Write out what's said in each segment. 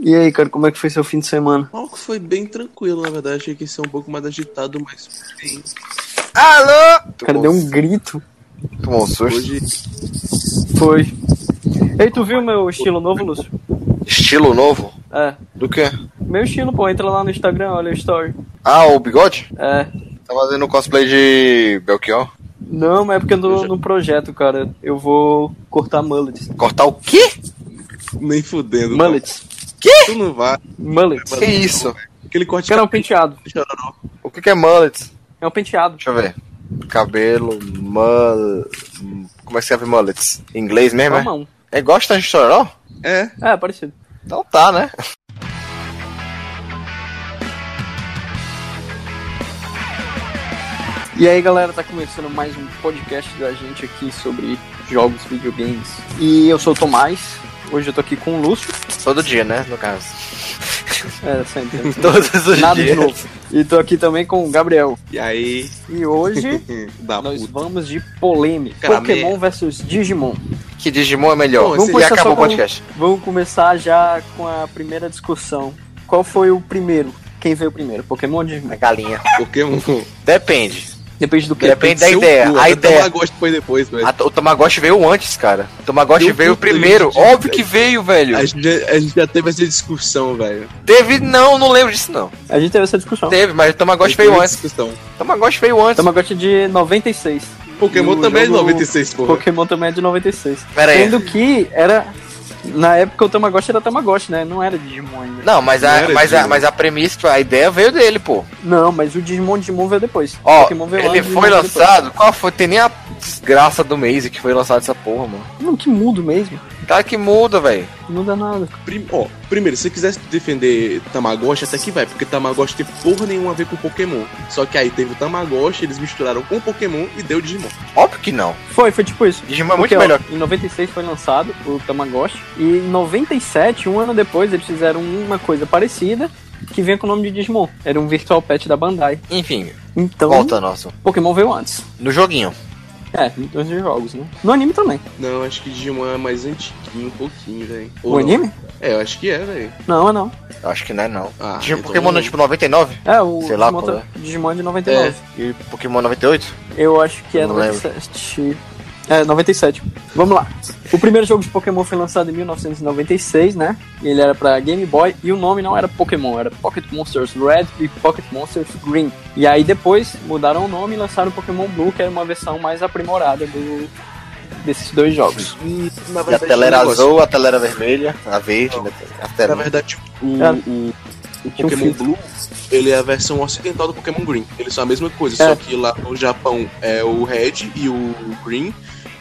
E aí, cara, como é que foi seu fim de semana? Algo foi bem tranquilo, na verdade. Achei que ia ser um pouco mais agitado, mas bem. Alô? O cara deu um grito. Tomou um susto. Hoje Foi. Ei, tu viu meu estilo novo, Lúcio? Estilo novo? É. Do quê? Meu estilo, pô, entra lá no Instagram, olha o story. Ah, o bigode? É. Tá fazendo cosplay de Belchior? Não, mas é porque eu tô no projeto, cara. Eu vou cortar mullets. Cortar o quê? nem fudendo. Mullets. Tu não vai. Mullets. Que isso? Aquele corte Cara, é um penteado. chororó. O que que é mullet? É um penteado. Deixa eu ver. Cabelo, mul... Como é que escreve mullets? Em inglês mesmo, é? mão. É igual de chororó? É. É, parecido. Então tá, né? E aí, galera, tá começando mais um podcast da gente aqui sobre jogos, videogames. E eu sou o Tomás. Hoje eu tô aqui com o Lúcio. Todo dia, né? No caso. É, sempre. Todos os Nada de dias. novo. E tô aqui também com o Gabriel. E aí. E hoje da nós puta. vamos de polêmica. Cara, Pokémon versus Digimon. Que Digimon é melhor. Bom, Vamos e começar acabou o com- podcast. Vamos começar já com a primeira discussão. Qual foi o primeiro? Quem veio primeiro? Pokémon ou Digimon? A galinha. Pokémon. Depende. Depende do que? Depende da ideia. cu, A ideia. Tamagotchi foi depois, velho. A- o Tamagotchi veio antes, cara. O Tamagotchi Deu veio primeiro. gente, Óbvio velho. que veio, velho. A gente, já, a gente já teve essa discussão, velho. Teve, não, não lembro disso, não. A gente teve essa discussão. Teve, mas o Tamagotchi veio antes. discussão. O Tamagotchi veio antes. Tamagotchi de 96. Pokémon E o também é de jogo- 96, porra. Pokémon também é de 96. Pera aí. Sendo que era. Na época o Tamagotchi era Tamagotchi, né? Não era Digimon ainda. Não, mas Não a, mas, a, mas a premissa, a ideia veio dele, pô. Não, mas o Digimon Digimon veio depois. Ó, veio ele antes, foi lançado. Qual foi? Tem nem a desgraça do mês que foi lançado essa porra, mano. depois. Não, que mudo mesmo. Cara que muda, velho. Não muda nada. Prim- ó, primeiro, se você quisesse defender Tamagotchi, até que vai, porque Tamagotchi tem porra nenhuma a ver com Pokémon. Só que aí teve o Tamagotchi, eles misturaram com Pokémon e deu Digimon. Óbvio que não. Foi, foi tipo isso. Digimon é Porque, muito ó, melhor. em 96 foi lançado o Tamagotchi. E em 97, um ano depois, eles fizeram uma coisa parecida que vinha com o nome de Digimon. Era um Virtual Pet da Bandai. Enfim, Então, volta nosso. Pokémon veio antes. No joguinho. É, em dois jogos, né? No anime também. Não, acho que Digimon é mais antiguinho um pouquinho, velho. O não? anime? É, eu acho que é, velho. Não, é não. Eu acho que não é não. Ah, Digimon, então- Pokémon não é tipo 99? É, o Sei lá Digimon, qual tá- Digimon é de 99. E Pokémon 98? Eu acho que é Não 97. É, 97. Vamos lá. O primeiro jogo de Pokémon foi lançado em 1996, né? E ele era pra Game Boy e o nome não era Pokémon, era Pocket Monsters Red e Pocket Monsters Green. E aí depois mudaram o nome e lançaram o Pokémon Blue, que era uma versão mais aprimorada do, desses dois jogos. E, na E a tela era azul, a tela era vermelha, a verde, né? a Na tela. verdade, o, É. o, o Pokémon. Blue, ele é a versão ocidental do Pokémon Green. Eles são a mesma coisa, É. só que lá no Japão é o Red e o Green.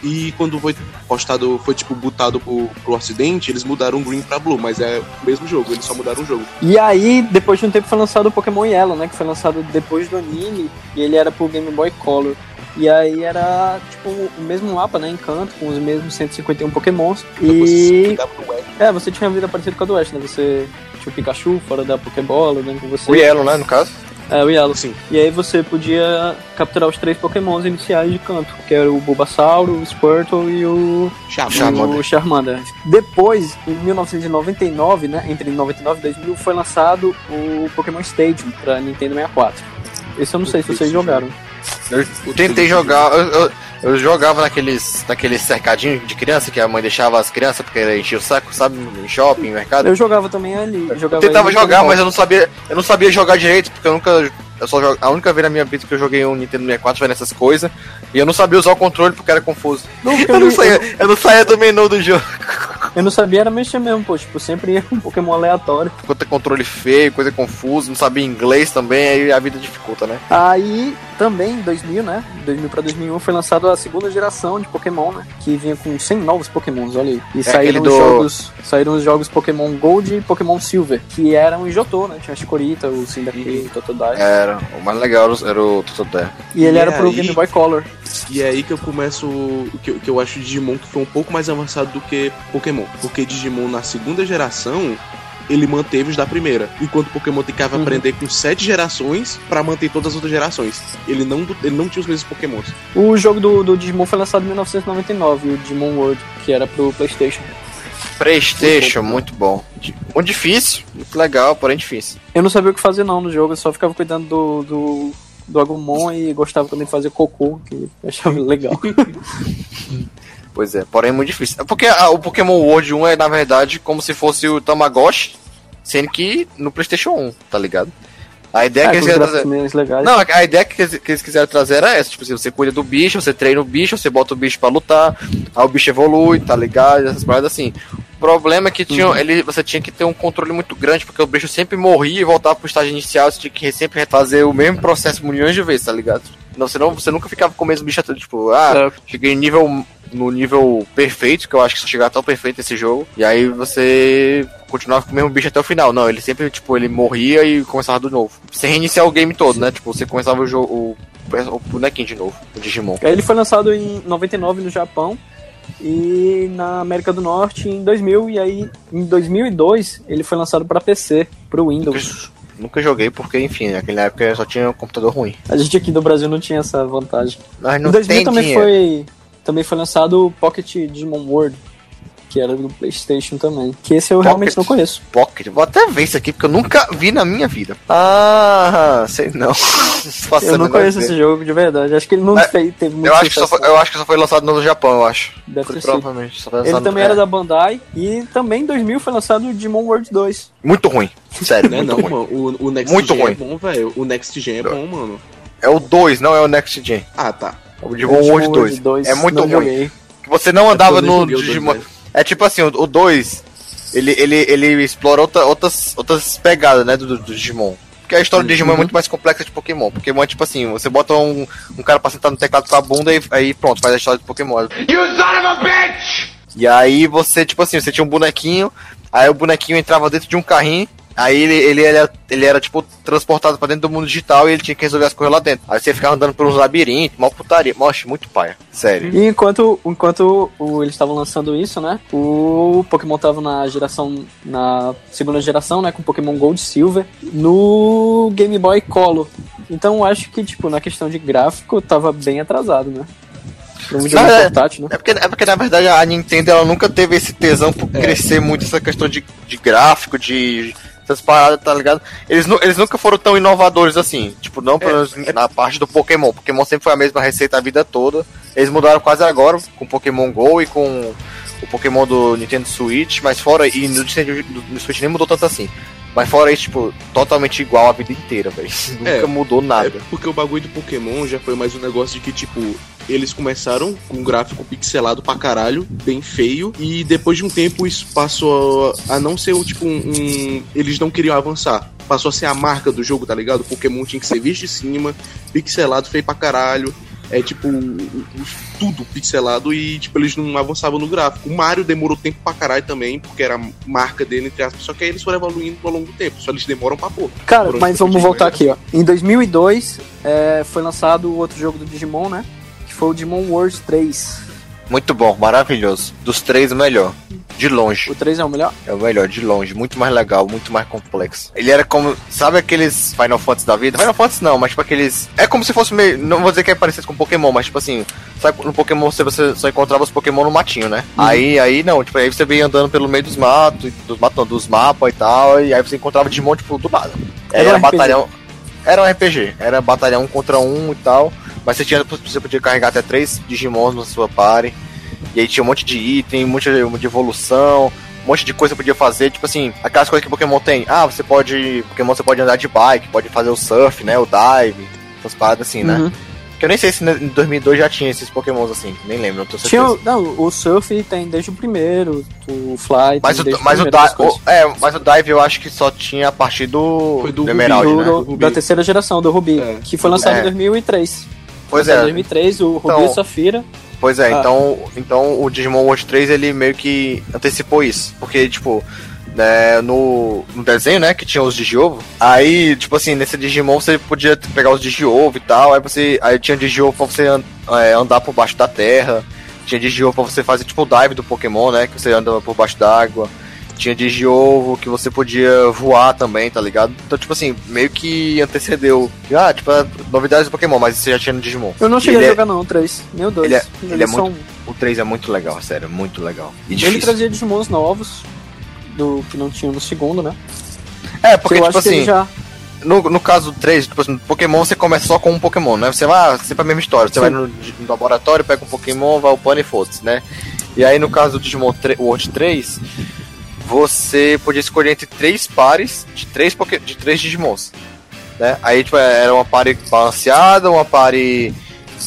E quando foi postado, foi tipo botado pro, pro ocidente, eles mudaram o Green pra Blue, mas é o mesmo jogo, eles só mudaram o jogo. E aí, depois de um tempo, foi lançado o Pokémon Yellow, né? Que foi lançado depois do anime, e ele era pro Game Boy Color. E aí era, tipo, o mesmo mapa, né? Encanto, com os mesmos 151 Pokémons. Então você E. É, você tinha uma vida parecida com a do Ash, né? Você tinha o Pikachu fora da Pokébola, né? Com você. O Yellow, né, no caso? É, o Yellow. Sim. E aí você podia capturar os três Pokémons iniciais de canto, que era o Bulbasauro, o Squirtle e o Charmander. Charmander. o Charmander. Depois, em 1999, né, entre 99 e 2000, foi lançado o Pokémon Stadium para Nintendo 64. Esse eu não sei se vocês jogaram. Eu tentei jogar, eu, eu, eu jogava naqueles, naqueles cercadinhos de criança que a mãe deixava as crianças porque enchia o saco, sabe? Em shopping, em mercado. Eu jogava também ali. Eu Jogava tentava aí no jogar, mas eu não sabia, eu não sabia jogar direito, porque eu nunca. Eu só jogo, a única vez na minha vida que eu joguei um Nintendo 64 foi nessas coisas. E eu não sabia usar o controle porque era confuso. Não, Eu eu, não saía, eu não saía do menu do jogo. eu não sabia era mexer mesmo, pô. Tipo, sempre ia com um Pokémon aleatório. Conta controle feio, coisa confusa, não sabia inglês também, aí a vida dificulta, né? Aí, também, em 2000, né? 2000 para 2001, foi lançado a segunda geração de Pokémon, né? Que vinha com 100 novos Pokémons, olha aí. E saíram aquele os, do- jogos, saíram os jogos Pokémon Gold e Pokémon Silver, que eram em Jotô, né? Tinha a Chikorita, o Cyndaquil, o Totodile. Era, o mais legal era o Totodile. E ele E era pro aí- Game Boy Color. E é aí que eu começo. o Que, eu- que eu acho Digimon que foi um pouco mais avançado do que Pokémon. Porque Digimon na segunda geração. Ele manteve os da primeira. Enquanto Pokémon tem que Uhum. aprender com sete gerações pra manter todas as outras gerações. Ele não, ele não tinha os mesmos Pokémons. O jogo do, do Digimon foi lançado em 1999, o Digimon World, que era pro PlayStation. Playstation, muito bom. Muito difícil, muito legal, porém difícil. Eu não sabia o que fazer não no jogo, eu só ficava cuidando do, do, do Agumon e gostava quando ele fazia cocô, que eu achava legal. Pois é, porém é muito difícil. É porque ah, o Pokémon World 1 é, na verdade, como se fosse o Tamagotchi, sendo que no PlayStation 1, tá ligado? A ideia Ah, que eles quiseram trazer. Não, a ideia que eles, que eles quiseram trazer era essa, tipo assim, você cuida do bicho, você treina o bicho, você bota o bicho pra lutar, aí o bicho evolui, tá ligado? Essas paradas assim. O problema é que tinha, ele, você tinha que ter um controle muito grande, porque o bicho sempre morria e voltava pro estágio inicial, você tinha que sempre refazer o mesmo processo milhões de vezes, tá ligado? Não, senão você nunca ficava com o mesmo bicho até, tipo, ah, É. cheguei nível no nível perfeito, que eu acho que só chegar tão perfeito esse jogo, e aí você continuava com o mesmo bicho até o final. Não, ele sempre, tipo, ele morria e começava do novo. Você reiniciar o game todo, né? Tipo, você começava o jogo, o, o bonequinho de novo, o Digimon. Ele foi lançado em 99 no Japão e na América do Norte em 2000 e aí em 2002 ele foi lançado para PC, pro Windows. Nunca joguei porque, enfim, naquela época só tinha um computador ruim. A gente aqui do Brasil não tinha essa vantagem. Mas não em 2000 tem também dinheiro. foi também foi lançado o Pocket Digimon World, que era do PlayStation também. Que esse eu realmente Pocket? não conheço. Pocket. Vou até ver isso aqui porque eu nunca vi na minha vida. Ah, sei não. Eu não conheço ideia. esse jogo de verdade. Acho que ele não É, fez, teve muito Eu acho, que só foi, eu acho que só foi lançado no Japão, eu acho. Deve ter sido. Provavelmente. Só foi Ele lançado- também é. era da Bandai e também em 2000 foi lançado o Digimon World 2. Muito ruim. Sério, Não é não, ruim. mano. O, o Next Muito Gen ruim. é bom, velho. O Next Gen é bom, mano. É o 2, não é o Next Gen. Ah, tá. É o Digimon World 2. É muito ruim. joguei. Que você não andava É nem no Digimon. É tipo assim, o 2, ele, ele, ele explora outra, outras, outras pegadas, né, do, do Digimon. Porque a história do Digimon é Uhum. muito mais complexa de Pokémon. Pokémon é tipo assim, você bota um, um cara pra sentar no teclado com a bunda e aí pronto, faz a história do Pokémon. E aí você, tipo assim, você tinha um bonequinho, aí o bonequinho entrava dentro de um carrinho, aí ele, ele, era, ele era, tipo, transportado pra dentro do mundo digital e ele tinha que resolver as coisas lá dentro. Aí você ficava andando por uns labirintos, mal putaria. Moxe, muito paia. Sério. E enquanto, enquanto o- eles estavam lançando isso, né? O Pokémon tava na geração. na segunda geração, né? Com Pokémon Gold e Silver. No Game Boy Color. Então eu acho que, tipo, na questão de gráfico, tava bem atrasado, né? Videogame é- portátil, né? É porque, é porque, na verdade, a Nintendo ela nunca teve esse tesão por crescer muito essa questão de, de gráfico, de essas paradas, tá ligado? Eles, eles nunca foram tão inovadores assim. Tipo, não pelo menos na parte do Pokémon. Pokémon sempre foi a mesma receita a vida toda. Eles mudaram quase agora com Pokémon GO e com o Pokémon do Nintendo Switch, mas fora. E no no Switch nem mudou tanto assim. Mas fora isso, tipo, totalmente igual a vida inteira, velho. Nunca É, mudou nada. É porque o bagulho do Pokémon já foi mais um negócio de que, tipo, eles começaram com um gráfico pixelado pra caralho, bem feio, e depois de um tempo isso passou a não ser o tipo um. um- Eles não queriam avançar. Passou a ser a marca do jogo, tá ligado? O Pokémon tinha que ser visto de cima, pixelado, feio pra caralho. É tipo, tudo pixelado e, tipo, eles não avançavam no gráfico. O Mario demorou tempo pra caralho também, porque era a marca dele, entre aspas. Só que aí eles foram evoluindo ao longo do tempo. Só eles demoram pra pôr. Cara, mas vamos voltar aqui, ó. Em 2002 é, foi lançado o outro jogo do Digimon, né? Foi o Digimon World 3. Muito bom, maravilhoso. Dos três, o melhor. De longe. O 3 é o melhor? É o melhor, de longe. Muito mais legal, muito mais complexo. Ele era como. Sabe aqueles Final Fantasy da vida? Final Fantasy não, mas tipo aqueles. É como se fosse meio. Não vou dizer que é parecido com Pokémon, mas tipo assim. Sabe, no Pokémon você, você só encontrava os Pokémon no matinho, né? Aí, aí não, tipo, aí você veio andando pelo meio dos matos, dos matos, não, dos mapas e tal, e aí você encontrava Digimon, tipo, do nada. Era um era RPG. batalhão. Era um RPG, era batalhão um contra um e tal. Mas você tinha. Você podia carregar até três Digimons na sua party. E aí tinha um monte de item, um monte de, evolução, um monte de coisa que podia fazer, tipo assim, aquelas coisas que Pokémon tem. Ah, você pode. Pokémon você pode andar de bike, pode fazer o surf, né? O dive, essas paradas assim, né? Uhum. Que eu nem sei se em 2002 já tinha esses Pokémons assim, nem lembro, não tô certeza. Tinha, o- não, o Surf tem desde o primeiro, o Fly mas tem o, desde mas, o coisas. o- é, mas o Dive eu acho que só tinha a partir do, Foi do Ruby, Emerald, do, né? do- da terceira geração do Ruby, É. que foi lançado É. em 2003. Pois Em é, 2003, o Então- e Safira. Pois é, Ah. então, então o Digimon World 3 ele meio que antecipou isso. Porque, tipo, né, no, no desenho, né, que tinha os Digiovo, aí, tipo assim, nesse Digimon você podia pegar os Digiovo e tal, aí você. Aí tinha Digiovo pra você an- é, andar por baixo da terra, tinha Digiovo pra você fazer tipo o dive do Pokémon, né? Que você anda por baixo d'água. Tinha Digiovo, que você podia voar também, tá ligado? Então, tipo assim, meio que antecedeu. Ah, tipo, novidades do Pokémon, mas você já tinha no Digimon. Eu não cheguei a é jogar é... não, o 3. Meu Deus. Ele é, ele é muito, O 3 é muito legal, sério, muito legal. E ele trazia Digimons novos, do que não tinha no segundo, né? É, porque, tipo assim. Já... No, no caso 3, tipo assim, Pokémon você começa só com um Pokémon, né? Você vai sempre a mesma história. Você Sim. vai no, no, laboratório, pega um Pokémon, vai upando e foda-se, né? E aí no caso do Digimon 3, World 3, você podia escolher entre três pares de três, Poké, de três Digimons. Né? Aí tipo, era uma pare balanceada, uma pare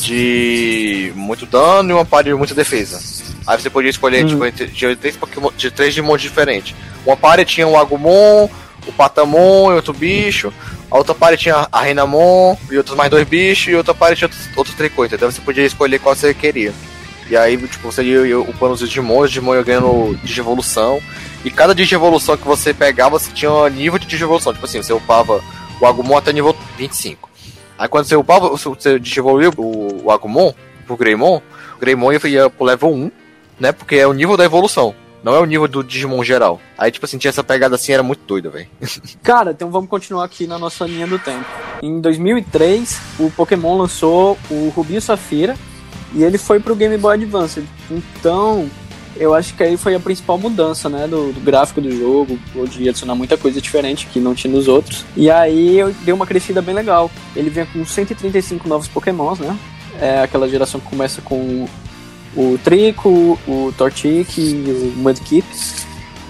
de muito dano e uma pare de muita defesa. Aí você podia escolher uhum. tipo, de, três Pokémon, de três Digimons diferentes. Uma pare tinha o Agumon, o Patamon e outro bicho. A outra parte tinha a Renamon e outros mais dois bichos. E outra parte tinha outros, outros três coisas. Então você podia escolher qual você queria. E aí, tipo, você ia upando os Digimon, os Digimon ia ganhando Digievolução. E cada Digievolução que você pegava, você tinha um nível de Digievolução. Tipo assim, você upava o Agumon até nível 25. Aí quando você upava, você Digievoluiu o, o Agumon pro Greymon, o Greymon ia, pro level 1, né? Porque é o nível da evolução. Não é o nível do Digimon geral. Aí, tipo assim, tinha essa pegada assim, era muito doida, velho. Cara, então vamos continuar aqui na nossa linha do tempo. Em 2003, o Pokémon lançou o Rubi e Safira, e ele foi pro Game Boy Advance. Então, eu acho que aí foi a principal mudança, né, do, do gráfico do jogo, de adicionar muita coisa diferente que não tinha nos outros. E aí deu uma crescida bem legal. Ele vem com 135 novos Pokémons, né? É aquela geração que começa com o Trico, o Torchic e o Mudkip.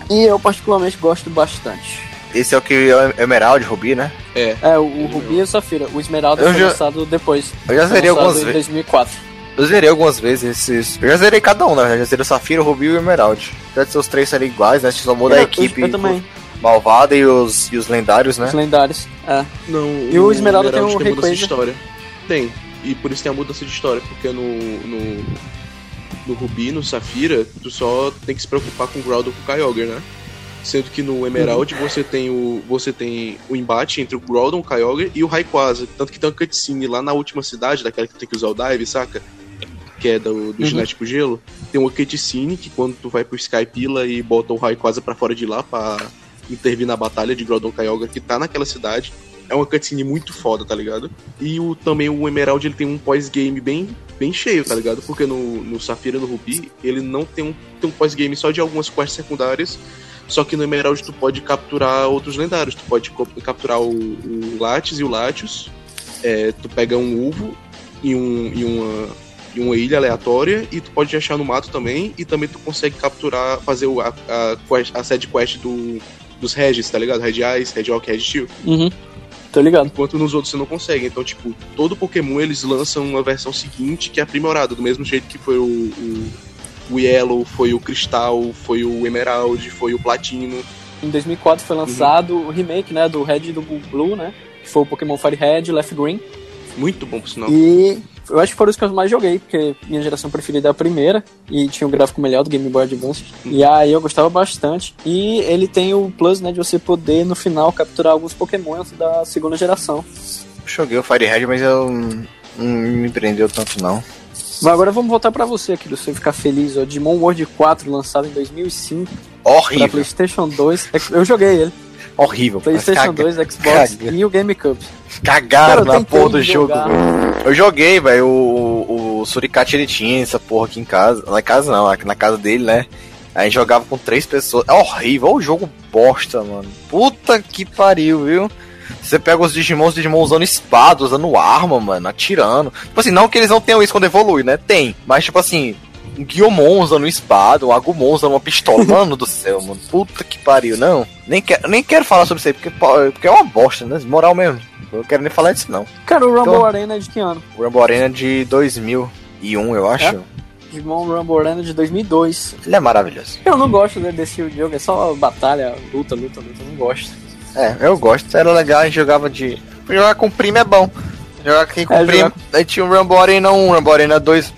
E eu particularmente gosto bastante. Esse é o que é o Emerald, Rubi, né? É. É, o, o Rubi e o Safira. O Esmeralda eu foi já... lançado depois. Eu já zerei algumas vezes. em 2004. Eu zerei algumas vezes esses. Eu já zerei cada um, né? Eu já zerei o Safira, o Rubi e o Emerald. Apesar de ser os três serem iguais, né? Só muda a equipe. Eu, também. Malvada e os, e os lendários, né? Os lendários, é. Não, e o, o Esmeralda, tem um tem mudança de história. Tem. E por isso tem a mudança de história, porque no, no, no Rubi, no Safira, tu só tem que se preocupar com o Groudon e com o Kyogre, né? Sendo que no Emerald uhum. você tem o você tem o embate entre o Groudon, o Kyogre e o Rayquaza. Tanto que tem uma cutscene lá na última cidade, daquela que tu tem que usar o Dive, saca? Que é do, do uhum. Genético Gelo, tem uma cutscene que quando tu vai pro Skypila e bota o Rayquaza pra fora de lá pra intervir na batalha de Groudon Kyogre que tá naquela cidade. É uma cutscene muito foda, tá ligado? E o, também o Emerald ele tem um pós-game bem, bem cheio, tá ligado? Porque no, no Safira e no Ruby ele não tem um, tem um pós-game só de algumas quests secundárias. Só que no Emerald tu pode capturar outros lendários. Tu pode capturar o, o Latios e o Latios. É, tu pega um Uvo e, um, e uma de uma ilha aleatória e tu pode achar no mato também e também tu consegue capturar, fazer o, a, a, quest, a side quest do, dos Regis, tá ligado? Red Eyes, Red Rock, Red Steel. Uhum. Tô ligado. Enquanto nos outros você não consegue. Então, tipo, todo Pokémon eles lançam uma versão seguinte que é aprimorada, do mesmo jeito que foi o, o, o Yellow, foi o Cristal, foi o Emerald, foi o Platino. Em 2004 foi lançado uhum. o remake, né, do Red e do Blue, né? Que foi o Pokémon Fire Red, Left Green. Muito bom, por sinal. E eu acho que foram os que eu mais joguei, porque minha geração preferida é a primeira e tinha um gráfico melhor do Game Boy Advance. E aí eu gostava bastante. E ele tem o plus, né, de você poder no final capturar alguns Pokémons da segunda geração. Joguei o Fire Red, mas eu não me prendeu tanto não. Mas agora vamos voltar para você aqui, você ficar feliz. O Digimon World 4, lançado em 2005. Horrível. Pra PlayStation 2. Eu joguei ele. Horrível. PlayStation 2, Xbox caga. e o GameCube. Cagaram na porra do jogo. Eu joguei, velho. O, o Suricate ele tinha essa porra aqui em casa. Na casa não, aqui na casa dele, né? A gente jogava com três pessoas. É horrível. o jogo bosta, mano. Puta que pariu, viu? Você pega os Digimon, os Digimon usando espada, usando arma, mano, atirando. Tipo assim, não que eles não tenham isso quando evolui, né? Tem. Mas, tipo assim, um Guiomon usando espada, um Agumon usando uma pistola. Mano do céu, mano. Puta que pariu, não. Nem quero, nem quero falar sobre isso aí, porque, porque é uma bosta, né? Moral mesmo. Eu não quero nem falar disso, não. Cara, o Rumble então, Arena é de que ano? O Rumble Arena é de 2001, eu acho. É? Digimon Rumble Arena de 2002. Ele é maravilhoso. Eu não gosto desse jogo, é só batalha, luta, luta, luta. Eu não gosto. É, eu gosto. Era legal, a gente jogava de. Jogar com primo é bom. Jogar aqui com é, primo. Jogar... Aí tinha um Rumble Arena 1, Rumble Arena 2.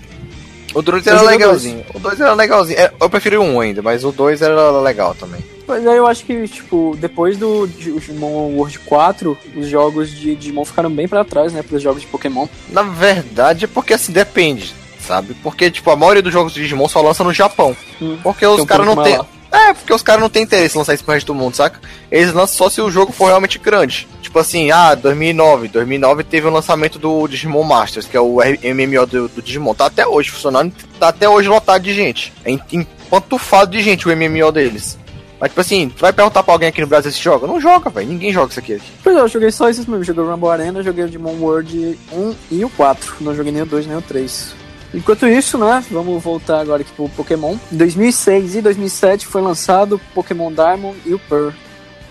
O 2 era legalzinho. O 2 era legalzinho. É, eu prefiro o 1 ainda, mas o 2 era legal também. Mas aí eu acho que, tipo, depois do Digimon World 4, os jogos de Digimon ficaram bem para trás, né, pros jogos de Pokémon. Na verdade, é porque assim, depende, sabe? Porque, tipo, a maioria dos jogos de Digimon só lança no Japão. Hum, porque os caras não tem. É, porque os caras não têm interesse em lançar isso pro resto do mundo, saca? Eles lançam só se o jogo for realmente grande. Tipo assim, ah, 2009. 2009 teve o lançamento do Digimon Masters, que é o MMO do, do Digimon. Tá até hoje funcionando, tá até hoje lotado de gente. É empantufado de gente o MMO deles. Mas, tipo assim, tu vai perguntar pra alguém aqui no Brasil se joga? Não joga, velho. Ninguém joga isso aqui. Pois é, eu joguei só esses mesmo. Joguei o Rumble Arena, joguei o Digimon World 1 e o 4. Não joguei nem o 2 nem o 3. Enquanto isso, né, vamos voltar agora aqui pro Pokémon. Em 2006 e 2007 foi lançado Pokémon Diamond e o Pearl.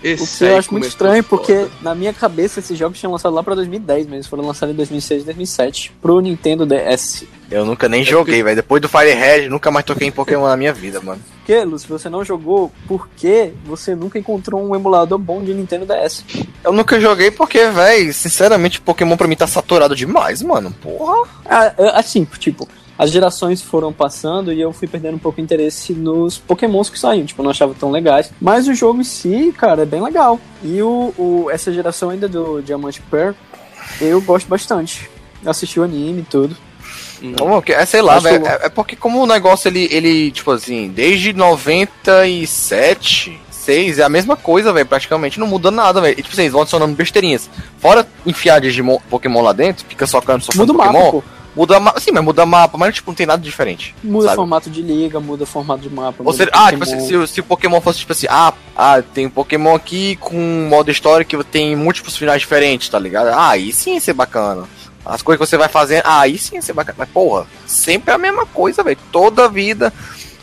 Esse o que eu acho muito estranho, foda. porque na minha cabeça esses jogos tinham lançado lá pra 2010, mas eles foram lançados em 2006 e 2007 pro Nintendo DS. Eu nunca nem é joguei, porque... velho. Depois do Fire Red, nunca mais toquei em Pokémon na minha vida, mano. Que, Lu, se você não jogou, por que você nunca encontrou um emulador bom de Nintendo DS? Eu nunca joguei porque, velho, sinceramente, Pokémon pra mim tá saturado demais, mano. Porra. Ah, é, assim, tipo, as gerações foram passando e eu fui perdendo um pouco o interesse nos pokémons que saíam, tipo, eu não achava tão legais. Mas o jogo em si, cara, é bem legal. E o, o essa geração ainda do Diamante Pearl, eu gosto bastante. Assisti o anime e tudo. Como, é, sei lá, véio, é, é, porque como o negócio, ele, ele tipo assim, desde 97, 6, é a mesma coisa, velho, praticamente, não muda nada, velho. Tipo assim, eles vão adicionando besteirinhas. Fora enfiar Digimon, Pokémon lá dentro, fica socando, socando muda Pokémon. Mapa, Muda mapa, sim, mas muda mapa, mas tipo, não tem nada diferente. Muda sabe? formato de liga, muda formato de mapa. Ou seja, ah, tipo assim, se, se o Pokémon fosse tipo assim, ah, ah, tem um Pokémon aqui com modo história que tem múltiplos finais diferentes, tá ligado? Ah, aí sim ia ser bacana. As coisas que você vai fazendo, ah, aí sim ia ser bacana. Mas porra, sempre é a mesma coisa, velho. Toda vida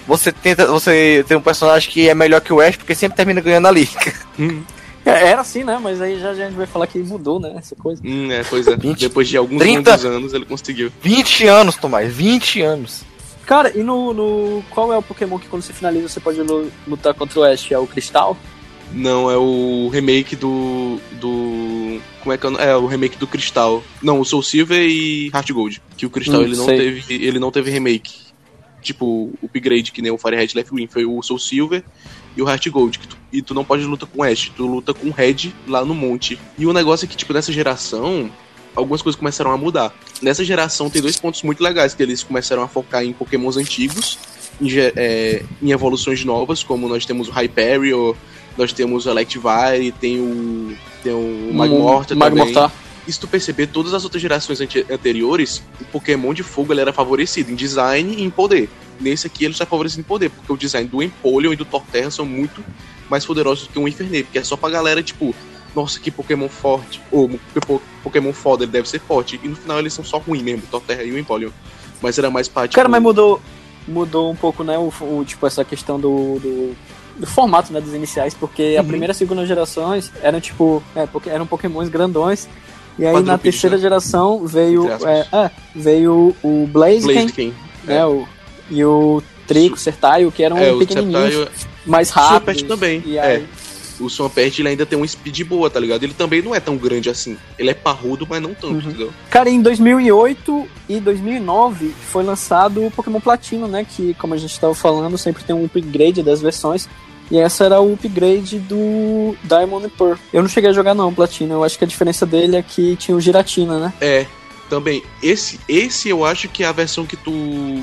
você tenta, você tem um personagem que é melhor que o Ash porque sempre termina ganhando a liga. Hum. É, era assim, né? Mas aí já, já a gente vai falar que mudou, né? Essa coisa. Hum, é, coisa. 20, Depois de alguns 30, anos ele conseguiu. 20 anos, Tomás, 20 anos. Cara, e no, no. Qual é o Pokémon que quando você finaliza você pode lutar contra o Ash? É o Cristal? Não, é o remake do. do. Como é que é? É o remake do Cristal. Não, o Soul Silver e Heart Gold. Que o Cristal hum, ele, não teve, ele não teve remake. Tipo, o upgrade que nem o Fire Red Left Green. Foi o Soul Silver e o Heart Gold. Tu, e tu não pode lutar com o Ash, tu luta com o Red lá no monte. E o negócio é que, tipo, nessa geração, algumas coisas começaram a mudar. Nessa geração tem dois pontos muito legais, que eles começaram a focar em pokémons antigos, em, é, em evoluções novas, como nós temos o Hyperior, nós temos o Electivire, tem o, tem o Magmorta também. E se tu perceber, todas as outras gerações anteriores, o Pokémon de fogo ele era favorecido em design e em poder. Nesse aqui ele está favorecido em poder, porque o design do Empoleon e do Torterra são muito mais poderosos do que o Infernape, que é só pra galera, tipo, nossa, que Pokémon forte, ou que Pokémon foda, ele deve ser forte. E no final eles são só ruins mesmo, o Torterra e o Empoleon. Mas era mais pra, tipo... Cara, mas mudou, mudou um pouco, né, o, o tipo, essa questão do, do, do, formato, né, dos iniciais, porque uhum. a primeira e a segunda gerações eram, tipo, é, eram Pokémons grandões, e aí na terceira né? geração veio, é, é, veio o Blaziken, Blaziken né, é. o e o Trico, Sertaio, que eram é, pequenininhos, mais rápidos. O também, e aí... é. O Swampert ele ainda tem um speed boa, tá ligado? Ele também não é tão grande assim. Ele é parrudo, mas não tanto, uhum. entendeu? Cara, em 2008 e 2009 foi lançado o Pokémon Platino, né? Que, como a gente estava falando, sempre tem um upgrade das versões. E essa era o upgrade do Diamond Pearl. Eu não cheguei a jogar não, Platino. Eu acho que a diferença dele é que tinha o Giratina, né? É, também, esse, esse eu acho que é a versão que tu,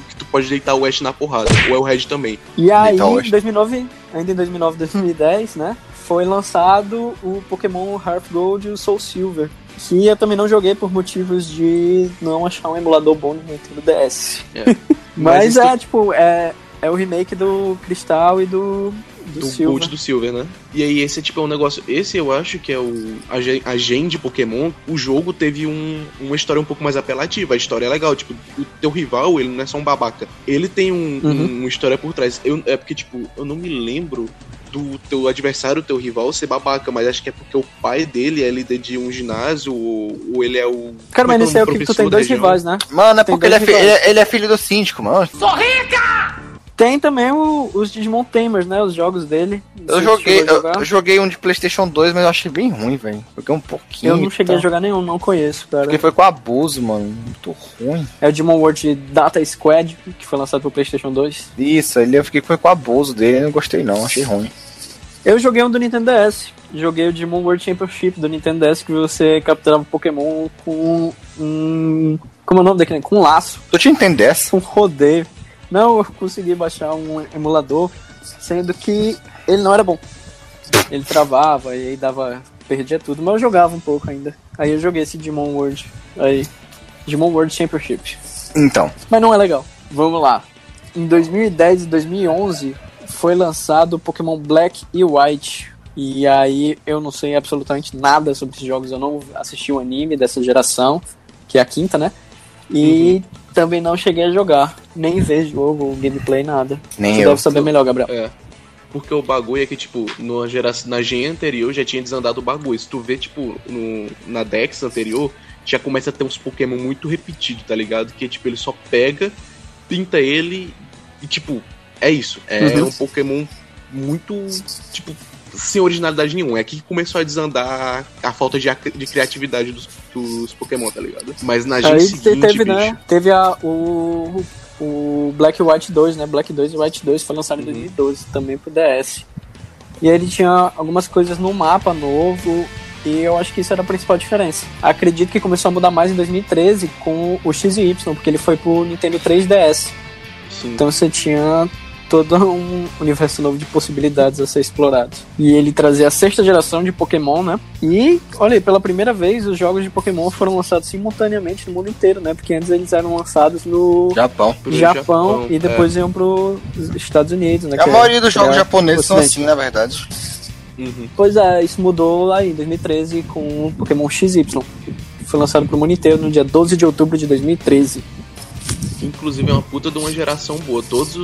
que tu pode deitar o Ash na porrada. Ou é o Red também. E aí, em 2009, ainda em 2009, 2010, né? Foi lançado o Pokémon Heart Gold e o Soul Silver. Que eu também não joguei por motivos de não achar um emulador bom no Nintendo DS. É. Mas, Mas é, tipo, é, é o remake do Cristal e do do, do. Gold do Silver, né? E aí esse é tipo é um negócio. Esse eu acho que é o. A gen de Pokémon, o jogo teve um, uma história um pouco mais apelativa. A história é legal. Tipo, o teu rival, ele não é só um babaca. Ele tem um, uhum. um, uma história por trás. Eu, é porque, tipo, eu não me lembro do teu adversário, teu rival, ser babaca, mas acho que é porque o pai dele é líder de um ginásio, ou, ou ele é o. Cara, mas nesse é o que tu tem dois rivais, né? Mano, é porque ele é, ele é, ele, é, filho do síndico, mano. Sou rica! Tem também o, os Digimon Tamers, né? Os jogos dele. Eu joguei, eu, eu, joguei um de PlayStation 2, mas eu achei bem ruim, velho. Joguei um pouquinho. Eu não cheguei tá. a jogar nenhum, não conheço, cara. Porque foi com abuso, mano. Muito ruim. É o Digimon World Data Squad, que foi lançado pro PlayStation 2. Isso, ele eu fiquei foi com abuso dele, não gostei não, achei ruim. Eu joguei um do Nintendo DS. Joguei o Digimon World Championship do Nintendo DS, que você capturava Pokémon com um. Como é o nome daquele? Com um laço. Tu tinha Nintendo DS? Com um rodeio. Não, eu consegui baixar um emulador. sendo que ele não era bom. Ele travava e aí dava. perdia tudo, mas eu jogava um pouco ainda. Aí eu joguei esse Digimon World. Aí. Digimon World Championship. Então. Mas não é legal. Vamos lá. Em 2010 e 2011 foi lançado o Pokémon Black e White. E aí eu não sei absolutamente nada sobre esses jogos. Eu não assisti o anime dessa geração, que é a quinta, né? E uhum. também não cheguei a jogar. Nem ver jogo, gameplay, nada. Nem Você eu. deve saber melhor, Gabriel. É. Porque o bagulho é que, tipo, na, geração, na gen anterior já tinha desandado o bagulho. Se tu vê, tipo, no, na Dex anterior, já começa a ter uns Pokémon muito repetidos, tá ligado? Que, tipo, ele só pega, pinta ele e, tipo, é isso. É uhum. um Pokémon muito, tipo, sem originalidade nenhuma. É que começou a desandar a falta de, de criatividade dos, dos Pokémon, tá ligado? Mas na gen seguinte, teve, bicho, né? Teve a, o, o Black White 2, né? Black 2 e White 2 foi lançado uhum. em 2012 também pro DS. E aí ele tinha algumas coisas no mapa novo e eu acho que isso era a principal diferença. Acredito que começou a mudar mais em 2013 com o X e Y, porque ele foi pro Nintendo 3DS. Sim. Então você tinha todo um universo novo de possibilidades a ser explorado. E ele trazia a sexta geração de Pokémon, né? E, olha, pela primeira vez os jogos de Pokémon foram lançados simultaneamente no mundo inteiro, né? Porque antes eles eram lançados no Japão, Japão, Japão e depois é. iam para Estados Unidos, né? A maioria dos jogos japoneses são assim, na verdade. Uhum. Pois é, isso mudou lá em 2013 com o Pokémon XY. Foi lançado para o mundo inteiro no dia 12 de outubro de 2013. Inclusive é uma puta de uma geração boa. Todas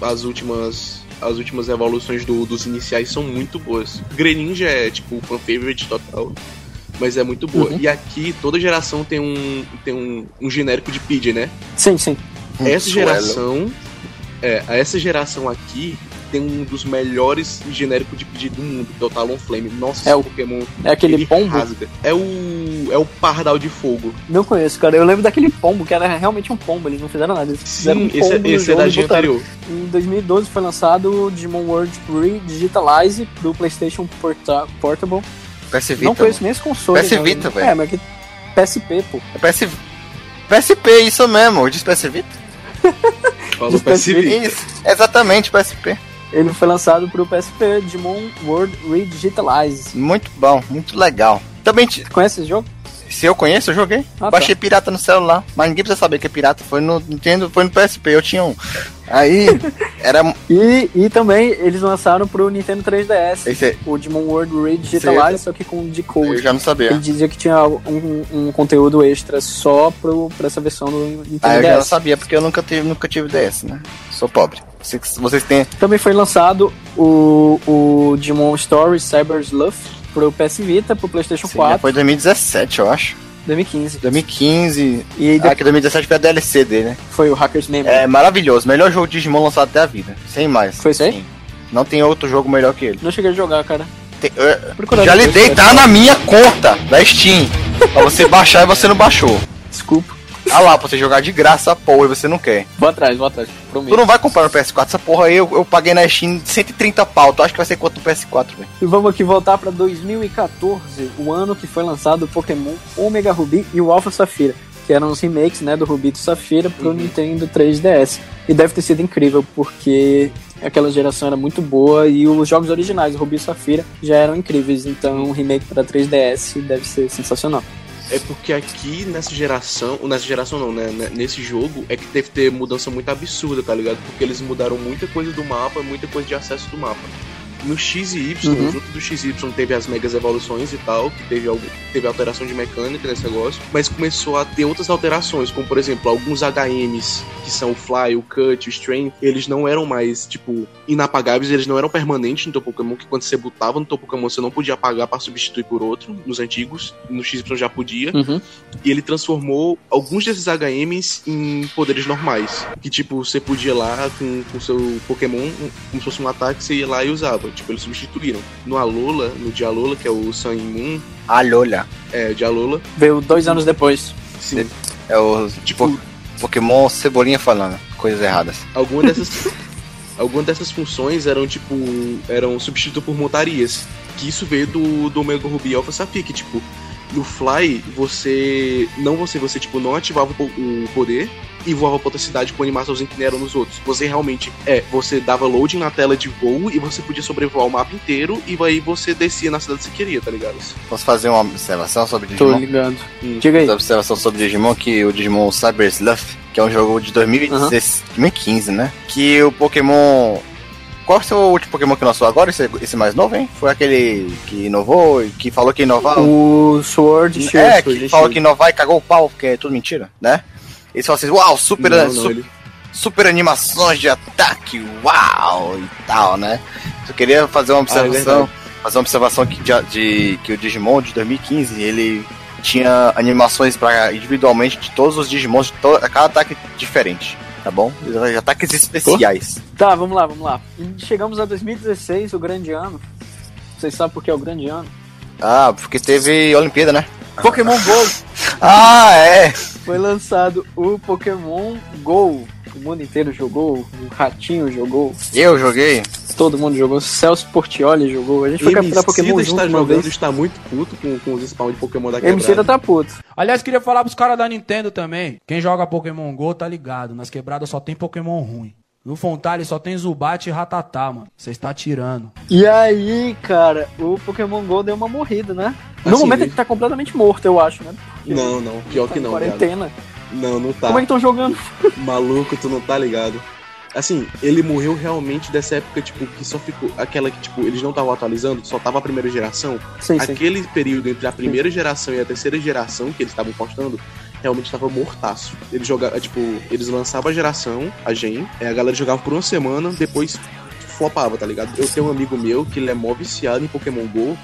as últimas as últimas evoluções do, dos iniciais são muito boas. Greninja é tipo fan favorite total, mas é muito boa. Uhum. E aqui toda geração tem um tem um, um genérico de Pidgey, né? Sim, sim. Essa geração é, essa geração aqui tem um dos melhores genéricos de pedido do mundo, que é o Talonflame. Nossa, é o Pokémon. É aquele pombo? Rasga. É o. É o Pardal de Fogo. Não conheço, cara. Eu lembro daquele pombo, que era realmente um pombo, eles não fizeram nada. Eles fizeram Sim, um esse, é- esse é da gente anterior. Em 2012 foi lançado o Digimon World Re-Digitalize do PlayStation Porta Portable. PS Vita. Não conheço nem esse console. PS Vita, velho. É, mas que. PSP, pô. É PS... PSP, isso mesmo. Eu disse PS Vita? Falou PSP. Isso, exatamente, PSP. Ele foi lançado para o PSP, Digimon World Redigitalize. Muito bom, muito legal. Também te... Conhece esse jogo? Se eu conheço, eu joguei. Ah, tá. Baixei tá. pirata no celular. Mas ninguém precisa saber que é pirata. Foi no Nintendo, foi no PSP, eu tinha um. Aí, era. e, e também eles lançaram pro Nintendo 3DS. Esse. O Digimon World Redigitalize, só que com decode. Eu já não sabia. Ele dizia que tinha um, um conteúdo extra só pro, pra essa versão do Nintendo ah, eu DS. já não sabia, porque eu nunca tive, nunca tive DS, né? Sou pobre. Vocês, vocês têm. Também foi lançado o, o Digimon Story Cyber Sluff pro PS Vita, pro PlayStation Sim, 4. Foi 2017, eu acho. 2015. 2015. E aí, ah, que 2017 foi a DLC dele, né? Foi o Hackers Memory. É maravilhoso. Melhor jogo de Digimon lançado até a vida. Sem mais. Foi isso aí? Não tem outro jogo melhor que ele. Não cheguei a jogar, cara. Tem, eu, já lhe dei, tá na minha conta da Steam. pra você baixar e você não baixou. Desculpa. Ah lá, pra você jogar de graça, porra, e você não quer. Vou atrás, vou atrás. Prometo. Tu não vai comprar no PS4, essa porra aí eu, eu paguei na Steam 130 pau. Tu acha que vai ser quanto no PS4, velho? E vamos aqui voltar pra 2014, o ano que foi lançado o Pokémon Omega Ruby e o Alpha Safira. Que eram os remakes, né, do Ruby e do Safira pro uhum. Nintendo 3DS. E deve ter sido incrível, porque aquela geração era muito boa e os jogos originais, Ruby e Safira, já eram incríveis. Então, um remake para 3DS deve ser sensacional. É porque aqui nessa geração, nessa geração não, né? né? Nesse jogo é que deve ter mudança muito absurda, tá ligado? Porque eles mudaram muita coisa do mapa, muita coisa de acesso do mapa. No X e Y, uhum. junto do X e Y teve as megas evoluções e tal, que teve, algo, teve alteração de mecânica nesse negócio, mas começou a ter outras alterações, como por exemplo, alguns HMs, que são o Fly, o Cut, o Strength, eles não eram mais, tipo, inapagáveis, eles não eram permanentes no teu Pokémon, que quando você botava no teu Pokémon você não podia apagar para substituir por outro, nos antigos, no XY já podia, uhum. e ele transformou alguns desses HMs em poderes normais, que tipo, você podia ir lá com o seu Pokémon, como se fosse um ataque, você ia lá e usava. Tipo, eles substituíram. No Alola, no Dialola, que é o Sun Moon. Alola. É, o Dialola. Veio dois anos depois. Sim. É o tipo Pokémon Cebolinha falando coisas erradas. Alguma dessas algumas dessas funções eram tipo eram substituídas por montarias. Que isso veio do, do Omega Ruby Alpha Sapphire, que tipo No Fly, você. Não você, você tipo, não ativava o poder e voava pra outra cidade com animaçãozinha que nem eram nos outros. Você realmente. É, você dava loading na tela de voo e você podia sobrevoar o mapa inteiro e aí você descia na cidade que você queria, tá ligado? Posso fazer uma observação sobre Digimon? Tô ligado. Hum. Diga aí. Uma observação sobre Digimon que o Digimon Cyber Sleuth, que é um jogo de 2015, uhum. né? Que o Pokémon qual é o seu último Pokémon que lançou agora? Esse, esse mais novo, hein? Foi aquele que inovou, que falou que inovava? O Sword Shield. É, que falou que inovar e cagou o pau, porque é tudo mentira, né? Eles falam assim, uau, super, não, não, su ele... super animações de ataque, uau, e tal, né? Eu queria fazer uma ah, é observação, ah, fazer uma observação que, de, de, que o Digimon de 2015, ele tinha animações para individualmente de todos os Digimons, de to cada ataque diferente tá bom? Ataques especiais. Tá, vamos lá, vamos lá. chegamos a 2016, o grande ano. Vocês sabem por que é o grande ano? Ah, porque teve Olimpíada, né? Pokémon GO! ah, é! Foi lançado o Pokémon GO. O mundo inteiro jogou, o Ratinho jogou. Eu joguei. Todo mundo jogou. Celso Portioli jogou. A gente foi capturar Pokémon está junto jogando, está muito puto com, com os spawn de Pokémon da quebrada. MC tá puto. Aliás, queria falar pros caras da Nintendo também. Quem joga Pokémon GO tá ligado. Nas quebradas só tem Pokémon ruim. No Fontale só tem Zubat e Ratatá, mano. Você está tirando. E aí, cara, o Pokémon GO deu uma morrida, né? No assim, momento ele tá completamente morto, eu acho, né? Porque não, não. Pior tá que não. Quarentena. Cara. Não, não tá. Como é que estão jogando? Maluco, tu não tá ligado. Assim, ele morreu realmente dessa época, tipo, que só ficou. Aquela que, tipo, eles não estavam atualizando, só tava a primeira geração. Sim, Aquele sim. período entre a primeira sim. geração e a terceira geração que eles estavam postando, realmente tava mortaço. Eles jogavam, tipo, eles lançavam a geração, a Gen, a galera jogava por uma semana, depois flopava, tá ligado? Eu tenho um amigo meu que ele é mó viciado em Pokémon GO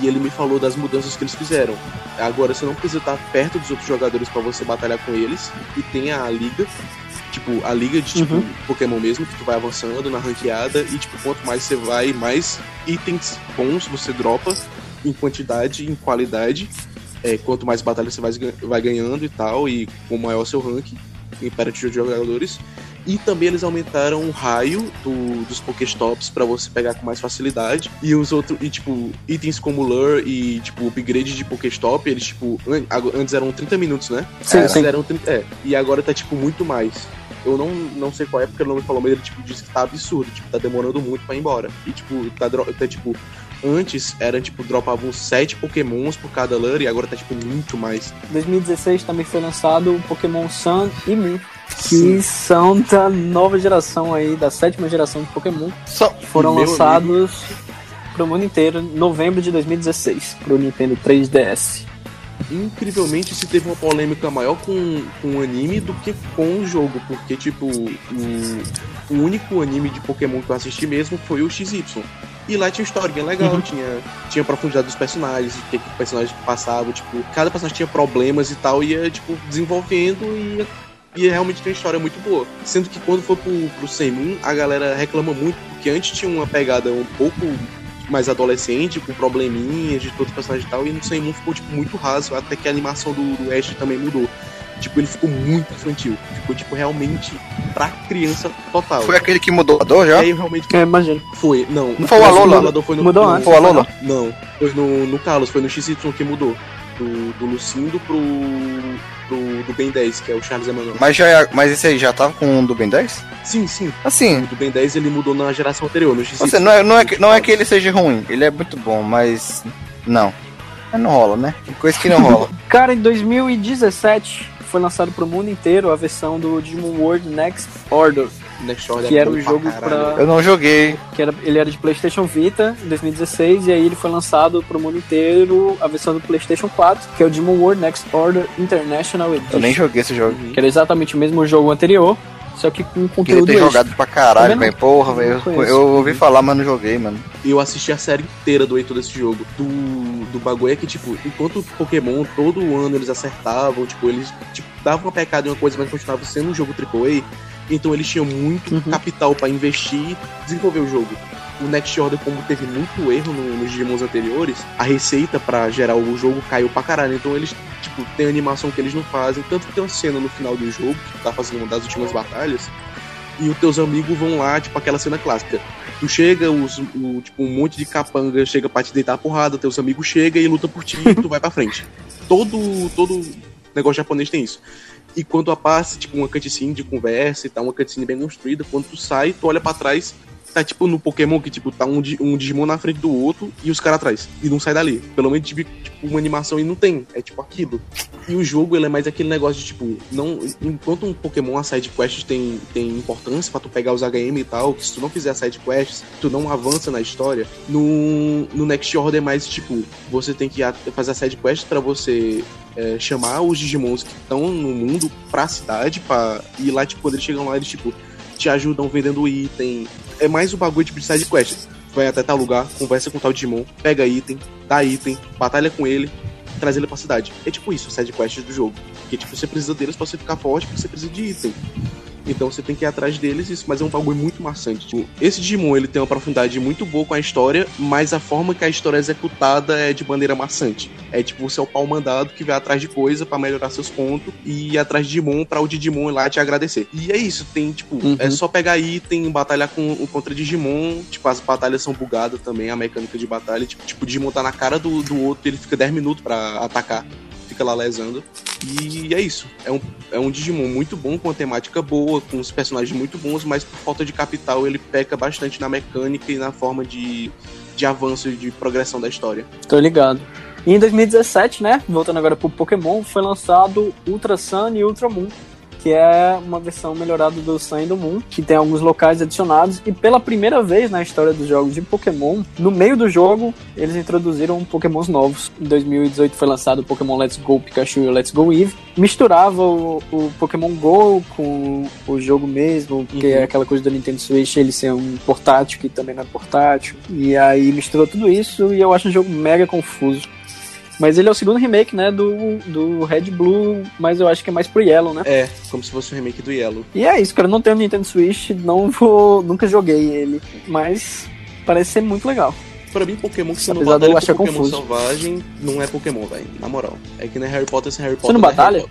e ele me falou das mudanças que eles fizeram. Agora você não precisa estar perto dos outros jogadores para você batalhar com eles e tem a liga tipo, a liga de tipo, uhum. Pokémon mesmo, que tu vai avançando na ranqueada e, tipo, quanto mais você vai, mais itens bons você dropa em quantidade, em qualidade. É, quanto mais batalhas você vai, vai ganhando e tal, e com maior seu ranking em parity de jogadores. E também eles aumentaram o raio do, dos Pokéstops para você pegar com mais facilidade. E os outros, e tipo, itens como Lure e tipo, upgrade de Pokéstop, eles tipo, antes eram 30 minutos, né? Sim, é, sim. Eram 30, é, e agora tá tipo muito mais. Eu não, não sei qual é, porque ele não me falou, mas ele tipo, disse que tá absurdo, tipo, tá demorando muito pra ir embora. E tipo, tá, tá tipo, antes era tipo, dropavam 7 pokémons por cada lure e agora tá tipo muito mais. 2016 também foi lançado o Pokémon Sun e Moon que Sim. são da nova geração aí, da sétima geração de Pokémon. Só foram lançados para o mundo inteiro em novembro de 2016, para o Nintendo 3DS. Incrivelmente se teve uma polêmica maior com, com o anime do que com o jogo, porque tipo, o, o único anime de Pokémon que eu assisti mesmo foi o XY. E lá tinha historinha legal, uhum. tinha, tinha profundidade dos personagens, o que, que o personagem passava, tipo, cada personagem tinha problemas e tal, ia, tipo, desenvolvendo e e realmente tem uma história muito boa. Sendo que quando for pro, pro Seymour, a galera reclama muito, porque antes tinha uma pegada um pouco mais adolescente, com probleminhas de todos os personagens e tal, e no Seymour ficou, tipo, muito raso, até que a animação do, do Ash também mudou. Tipo, ele ficou muito infantil. Ficou, tipo, realmente pra criança total. Foi aquele que mudou a dor já? É, realmente... É, imagina. Foi, não. Não foi o Alola? Foi no, mudou antes. Foi o Alola? Não, foi no, no Carlos, foi no XY que mudou. Do, do Lucindo pro do, do Ben 10, que é o Charles Emmanuel. Mas, já, é, mas esse aí já tava com um do Ben 10? Sim, sim. Assim. O do Ben 10 ele mudou na geração anterior, no X. Assim, não, é, não, é, não é que ele seja ruim, ele é muito bom, mas. Não. Não rola, né? Tem coisa que não rola. Cara, em 2017 foi lançado pro mundo inteiro a versão do Digimon World Next Order. que era o jogo para Eu não joguei. Que era, ele era de PlayStation Vita em 2016 e aí ele foi lançado pro mundo inteiro a versão do PlayStation 4, que é o Digimon World Next Order International Edition. Eu nem joguei esse jogo. Que era exatamente o mesmo jogo anterior, só que com conteúdo Queria ter jogado pra caralho, velho. Porra, velho. Eu, eu, ouvi falar, mas não joguei, mano. Eu assisti a série inteira do Heitor desse jogo. Do, do bagulho é que, tipo, enquanto Pokémon, todo ano eles acertavam, tipo, eles tipo, davam uma pecada em uma coisa, mas continuava sendo um jogo AAA. Então eles tinham muito uhum. capital para investir e desenvolver o jogo. O Next Order, como teve muito erro no, nos Digimons anteriores, a receita para gerar o jogo caiu pra caralho. Então eles, tipo, tem animação que eles não fazem. Tanto que tem uma cena no final do jogo, que tá fazendo uma das últimas batalhas, e os teus amigos vão lá, tipo, aquela cena clássica. Tu chega, os, o, tipo, um monte de capanga chega pra te deitar a porrada, teus amigos chegam e luta por ti e tu vai pra frente. Todo, todo negócio japonês tem isso. E quando aparece, tipo, uma cutscene de conversa e tal, uma cutscene bem construída, quando tu sai, tu olha para trás, tá tipo no Pokémon que, tipo, tá um, um Digimon na frente do outro e os caras atrás. E não sai dali. Pelo menos, tipo, uma animação e não tem. É tipo aquilo. E o jogo, ele é mais aquele negócio de, tipo, não. Enquanto um Pokémon, a side quest tem, tem importância para tu pegar os HM e tal, que se tu não fizer a side quests, tu não avança na história. No, no Next Order é mais, tipo, você tem que fazer a side quest para você é, chamar os Digimons que estão no mundo pra cidade, pra ir lá, tipo, quando eles chegam lá, eles, tipo, te ajudam vendendo item. É mais o bagulho de side quest. Vai até tal lugar, conversa com tal Digimon, pega item, dá item, batalha com ele, traz ele pra cidade. É tipo isso, side quest do jogo. Que tipo, você precisa deles pra você ficar forte, porque você precisa de item. Então você tem que ir atrás deles, isso, mas é um bagulho muito maçante. Tipo, esse Digimon ele tem uma profundidade muito boa com a história, mas a forma que a história é executada é de maneira maçante. É tipo você é o pau mandado que vai atrás de coisa para melhorar seus pontos e ir atrás de Digimon para o Digimon ir lá te agradecer. E é isso, tem tipo, é uhum. é só pegar item, batalhar com, contra Digimon, tipo, as batalhas são bugadas também, a mecânica de batalha, tipo, tipo Digimon tá na cara do, do outro e ele fica 10 minutos para atacar fica lá lesando. E é isso. É um, é um Digimon muito bom, com uma temática boa, com os personagens muito bons, mas por falta de capital ele peca bastante na mecânica e na forma de, de avanço e de progressão da história. Tô ligado. E em 2017, né, voltando agora pro Pokémon, foi lançado Ultra Sun e Ultra Moon, que é uma versão melhorada do Sun do Moon, que tem alguns locais adicionados. E pela primeira vez na história dos jogos de Pokémon, no meio do jogo, eles introduziram Pokémons novos. Em 2018 foi lançado o Pokémon Let's Go Pikachu e Let's Go Eve. Misturava o, o Pokémon Go com o jogo mesmo, que é uhum. é aquela coisa do Nintendo Switch, ele ser um portátil que também não é portátil. E aí misturou tudo isso e eu acho um jogo mega confuso. Mas ele é o segundo remake, né, do, do Red Blue, mas eu acho que é mais pro Yellow, né? É, como se fosse o um remake do Yellow. E é isso, cara, eu não tenho Nintendo Switch, não vou, nunca joguei ele, mas parece ser muito legal. Pra mim, Pokémon que você não batalha com Pokémon confuso. selvagem não é Pokémon, velho. Na moral. É que nem Harry Potter sem Harry Potter. Você não é batalha?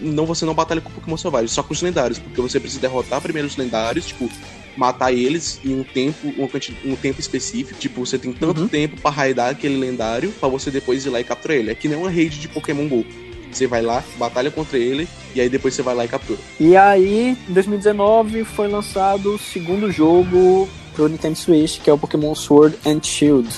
Não, você não batalha com Pokémon selvagem, só com os lendários. Porque você precisa derrotar primeiro os lendários, tipo, matar eles em um tempo, um, um tempo específico. Tipo, você tem tanto uhum. tempo para raidar aquele lendário para você depois ir lá e capturar ele. É que nem uma rede de Pokémon GO. Você vai lá, batalha contra ele, e aí depois você vai lá e captura. E aí, em 2019, foi lançado o segundo jogo pro Nintendo Switch, que é o Pokémon Sword and Shield.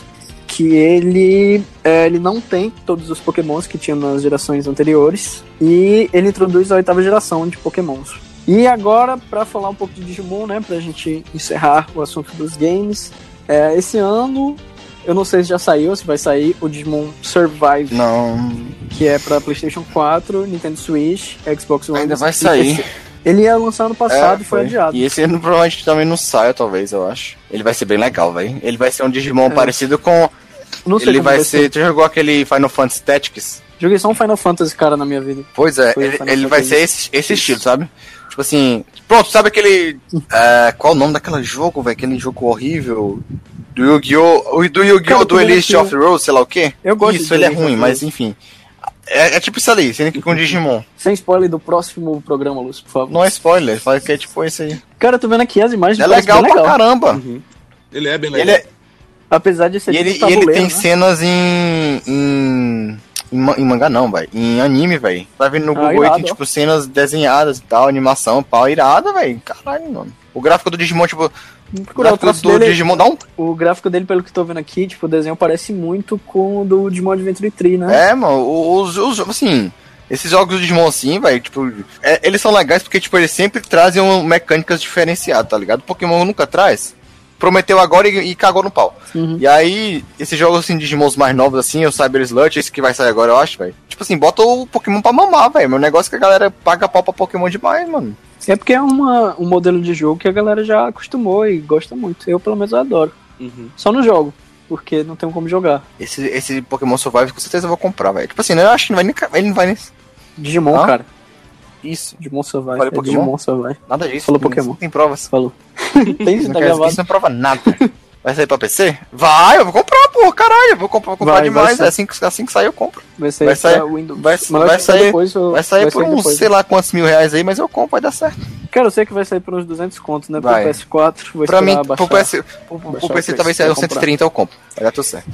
Que ele, é, ele não tem todos os Pokémons que tinha nas gerações anteriores. E ele introduz a oitava geração de Pokémons. E agora, para falar um pouco de Digimon, né, pra gente encerrar o assunto dos games, é, esse ano, eu não sei se já saiu, se vai sair, o Digimon Survive. Não. Que é pra PlayStation 4, Nintendo Switch, Xbox One. Ainda vai sair. Ele ia lançar ano passado é, e foi, foi, adiado. E esse ano provavelmente também não sai, talvez, eu acho. Ele vai ser bem legal, velho. Ele vai ser um Digimon é. parecido com. Não sei Ele vai, vai ser. ser. Tu jogou aquele Final Fantasy Tactics? Joguei só um Final Fantasy, cara, na minha vida. Pois é, ele, ele vai ser esse, esse estilo, sabe? Tipo assim, pronto, sabe aquele. É, qual o nome daquele jogo, velho? Aquele jogo horrível. Do Yu-Gi-Oh! Do Yu-Gi-Oh! Duelist of Rose, sei lá o quê? Eu gosto Isso, ele é ruim, mas enfim. É, é, tipo isso ali, sendo que com Digimon. Sem spoiler do próximo programa, Lúcio, por favor. Não é spoiler, fala que é tipo isso aí. Cara, tô vendo aqui as imagens É legal pra legal. caramba. Uhum. Ele é bem legal. Ele é... Apesar de ser e ele, e ele tem né? cenas em, em em, em mangá não, velho. Em anime, velho. Tá vendo no ah, Google ah, aí, tipo, cenas desenhadas e tal, animação, pau, irada, velho. Caralho, mano. O gráfico do Digimon, tipo. O gráfico do dele, Digimon dá um. O gráfico dele, pelo que tô vendo aqui, tipo, o desenho parece muito com o do Digimon Adventure 3, né? É, mano, os, os assim, esses jogos do Digimon assim, velho, tipo, é, eles são legais porque, tipo, eles sempre trazem mecânicas diferenciadas, tá ligado? O Pokémon nunca traz prometeu agora e, e cagou no pau. Uhum. E aí, esses jogos assim, Digimons mais novos, assim, o Cyber Sludge, esse que vai sair agora, eu acho, velho. Tipo assim, bota o Pokémon pra mamar, velho. Meu negócio é que a galera paga pau pra Pokémon demais, mano. É porque é uma, um modelo de jogo que a galera já acostumou e gosta muito. Eu, pelo menos, adoro. Uhum. Só no jogo. Porque não tem como jogar. Esse, esse Pokémon Survive com certeza eu vou comprar, velho. Tipo assim, eu acho que não vai nem. Ele não vai nem. Digimon, ah? cara. Isso. Digimon Survive. Falei é Pokémon? Digimon Survive. Nada disso. Falou Pokémon. Tem provas. Falou. tem, isso, tá gravado. Isso não prova nada. Vai sair pra PC? Vai, eu vou comprar, pô, caralho, eu vou comprar, vou comprar vai, demais. Vai assim, que, assim que sair, eu compro. Vai sair, vai sair, Windows. Vai, vai sair, depois, vai sair vai por uns, depois, sei lá quantos mil reais aí, mas eu compro, vai dar certo. Cara, eu sei que vai sair por uns 200 contos, né? Pro Vai. PS4. Vou Pra mim, esperar pro baixar. PC, pro, pro Baixar o PC talvez seja comprar. 130 eu compro. Vai dar tudo certo.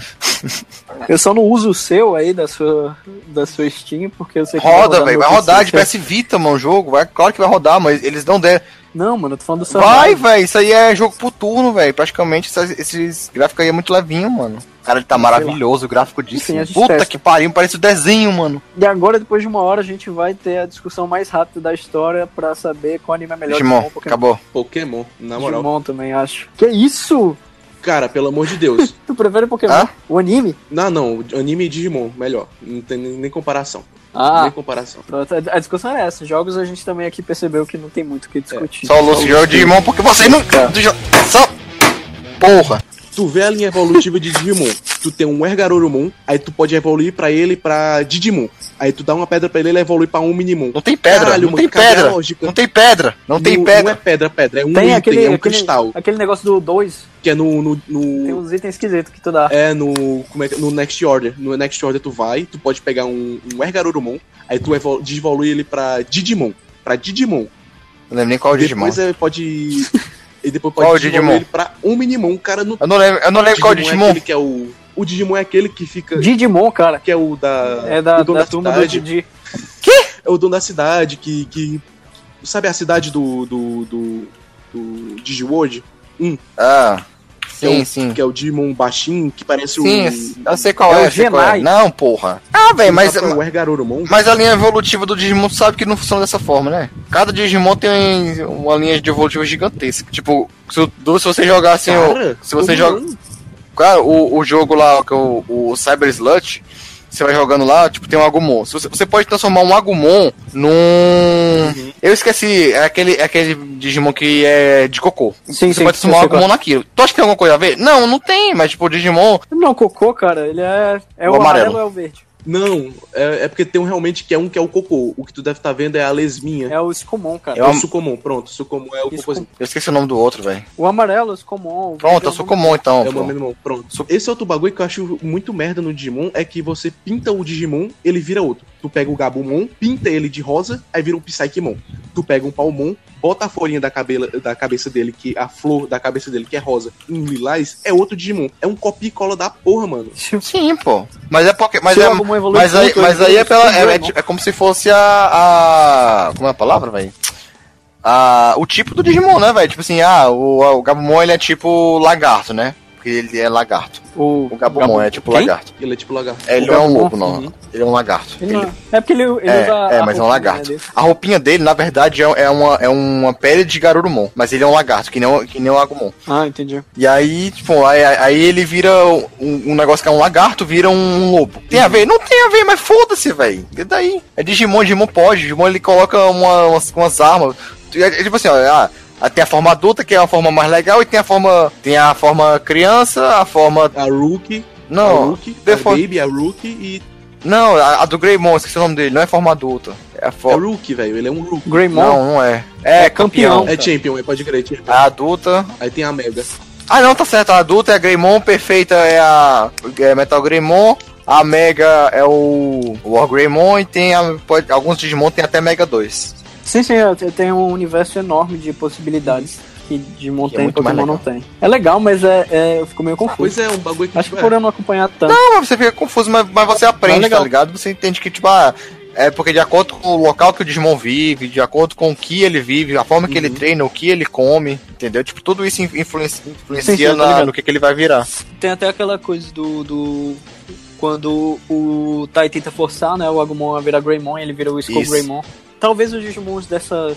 Eu só não uso o seu aí da sua, da sua Steam, porque eu sei que. Roda, velho. Vai rodar de. PS Vita, mano, o jogo. Vai, claro que vai rodar, mas eles não der. Não, mano, eu tô falando do seu. Vai, velho. Isso aí é jogo por turno, velho. Praticamente essas- esses gráficos aí é muito levinho, mano. Cara, ele tá maravilhoso, o gráfico disso. Enfim, Puta testa. que pariu, parece o desenho, mano. E agora, depois de uma hora, a gente vai ter a discussão mais rápida da história pra saber qual anime é melhor. Digimon, Pokémon. acabou. Pokémon, na moral. Digimon também, acho. Que isso? Cara, pelo amor de Deus. Tu prefere Pokémon? Hã? O anime? não, não, anime e Digimon, melhor. Não tem nem comparação. Ah, Nem comparação. pronto. A discussão é essa. Jogos a gente também aqui percebeu que não tem muito o que discutir. Só o Lúcio joga Digimon porque você não. Só. Porra. Tu vê a linha evolutiva de Digimon, tu tem um Ergarurumon, aí tu pode evoluir pra ele pra Digimon. Aí tu dá uma pedra pra ele, ele evolui pra um Minimon. Não tem pedra, Caralho, não mano, tem pedra. lógica? Não tem pedra. Não tem Não- pedra. Não é pedra, pedra, é um Tem item, aquele, é um aquele, cristal. aquele negócio do 2, Que é no. no, no- tem uns itens esquisitos que tu dá. É no. Como é que, no Next Order. No Next Order tu vai, tu pode pegar um, um Ergarurumon, aí tu evol, devolui ele pra Digimon. Pra Digimon. Não lembro nem qual é o Digimon. Depois é, pode. E depois Qual pode o desenvolver Digimon? ele pra um Minimon. O cara não. Eu não lembro, eu não lembro qual é o É Digimon. aquele que é o. O Digimon é aquele que fica. Digimon, cara. Que é o da. É da, o dono da turma do cidade. Didi. É o dono da cidade que. que sabe a cidade do. do. do, do Digiworld? Ah, Que é sim, o- sim. Que é o Digimon baixinho, que parece Sim, o. eu sei qual É é, o sei qual é. Não, porra. Ah, velho, mas, é o Ergarurumon. mas a linha evolutiva do Digimon tu sabe que não funciona dessa forma, né? Cada Digimon tem uma linha de evolutiva gigantesca. Tipo, se, o- se você jogar assim, o- Cara, se você joga. Cara, o, o jogo lá, que é o, o Cyber Slut, você vai jogando lá, tipo, tem um Agumon. Você, você pode transformar um Agumon num. Uhum. Eu esqueci, é aquele, é aquele Digimon que é de cocô. Sim, você sim, pode transformar um Agumon naquilo. Tu acha que tem alguma coisa a ver? Não, não tem, mas tipo, o Digimon. Não, cocô, cara, ele é. É o, O amarelo amarelo. ou é o verde? Não, é, é porque tem um realmente que é um que é o cocô. O que tu deve estar vendo é a lesminha. É o Escomon, cara. É o Sucomon, pronto. Sucomon é o cocôzinho. Eu esqueci o nome do outro, velho. O amarelo, o Escomon. o Pronto, verde eu o nome- comum então. É o pô. nome do irmão, pronto. Esse outro bagulho que eu acho muito merda no Digimon é que você pinta o Digimon, ele vira outro. Tu pega o Gabumon, pinta ele de rosa, aí vira um Psychemon. Tu pega um Palmon, bota a folhinha da, cabela, da cabeça dele, que a flor da cabeça dele, que é rosa, em lilás, é outro Digimon. É um copia e cola da porra, mano. Sim, pô. Mas é porque. Mas, é, mas aí, mas aí é, pela, é, é, é como se fosse a. a como é a palavra, velho? A, o tipo do Digimon, né, velho? Tipo assim, ah, o, o Gabumon ele é tipo lagarto, né? Porque ele é lagarto. O, O Gabumon é tipo Quem? lagarto. Ele é tipo lagarto. É, ele não é um lobo, não. Uhum. Ele é um lagarto. Ele Ele- não- É porque ele, ele é, usa. é, a mas é um roupinha, lagarto. dele. A roupinha dele, na verdade, é, é uma, é uma pele de Garurumon. Mas ele é um lagarto, que nem, o- que nem o Agumon. Ah, entendi. E aí, tipo, aí, aí ele vira um, um negócio que é um lagarto, vira um lobo. Tem a ver? Não tem a ver, mas foda-se, velho. E daí? É Digimon, Digimon pode. Digimon ele coloca uma, umas, umas armas. É, é tipo assim, ó, ah, tem a forma adulta, que é a forma mais legal, e tem a forma. Tem a forma criança, a forma. A Rookie, a Não, Rookie, a Baby, a Rookie e. não, a, a do Greymon, esqueci o nome dele, não é forma adulta. É a É. Rookie, velho. Ele é um Rookie. Greymon. Não, não é. É, É campeão. É Champion, é pode crer, Champion. A adulta. Aí tem a Mega. Ah, não, tá certo. A adulta é a Greymon, perfeita é a é Metal Greymon. A Mega é o War Greymon e tem a, pode- alguns Digimon tem até Mega 2. Sim, sim, tem um universo enorme de possibilidades que Digimon Que é e Pokémon não tem. É legal, mas é, é, eu fico meio confuso. Pois é, um bagulho que. Acho que tipo, por eu não acompanhar tanto. Não, mas você fica confuso, mas, mas você aprende, legal. tá ligado? Você entende que, tipo, ah, é porque de acordo com o local que o Digimon vive, de acordo com o que ele vive, a forma que ele Uhum. treina, o que ele come, entendeu? Tipo, tudo isso influencia, influencia Sim, sim, tô na- no que, que ele vai virar. Tem até aquela coisa do. do quando o Tai tenta forçar, né? O Agumon a virar Greymon, ele vira o Skull Isso. Greymon. Talvez os Digimons dessa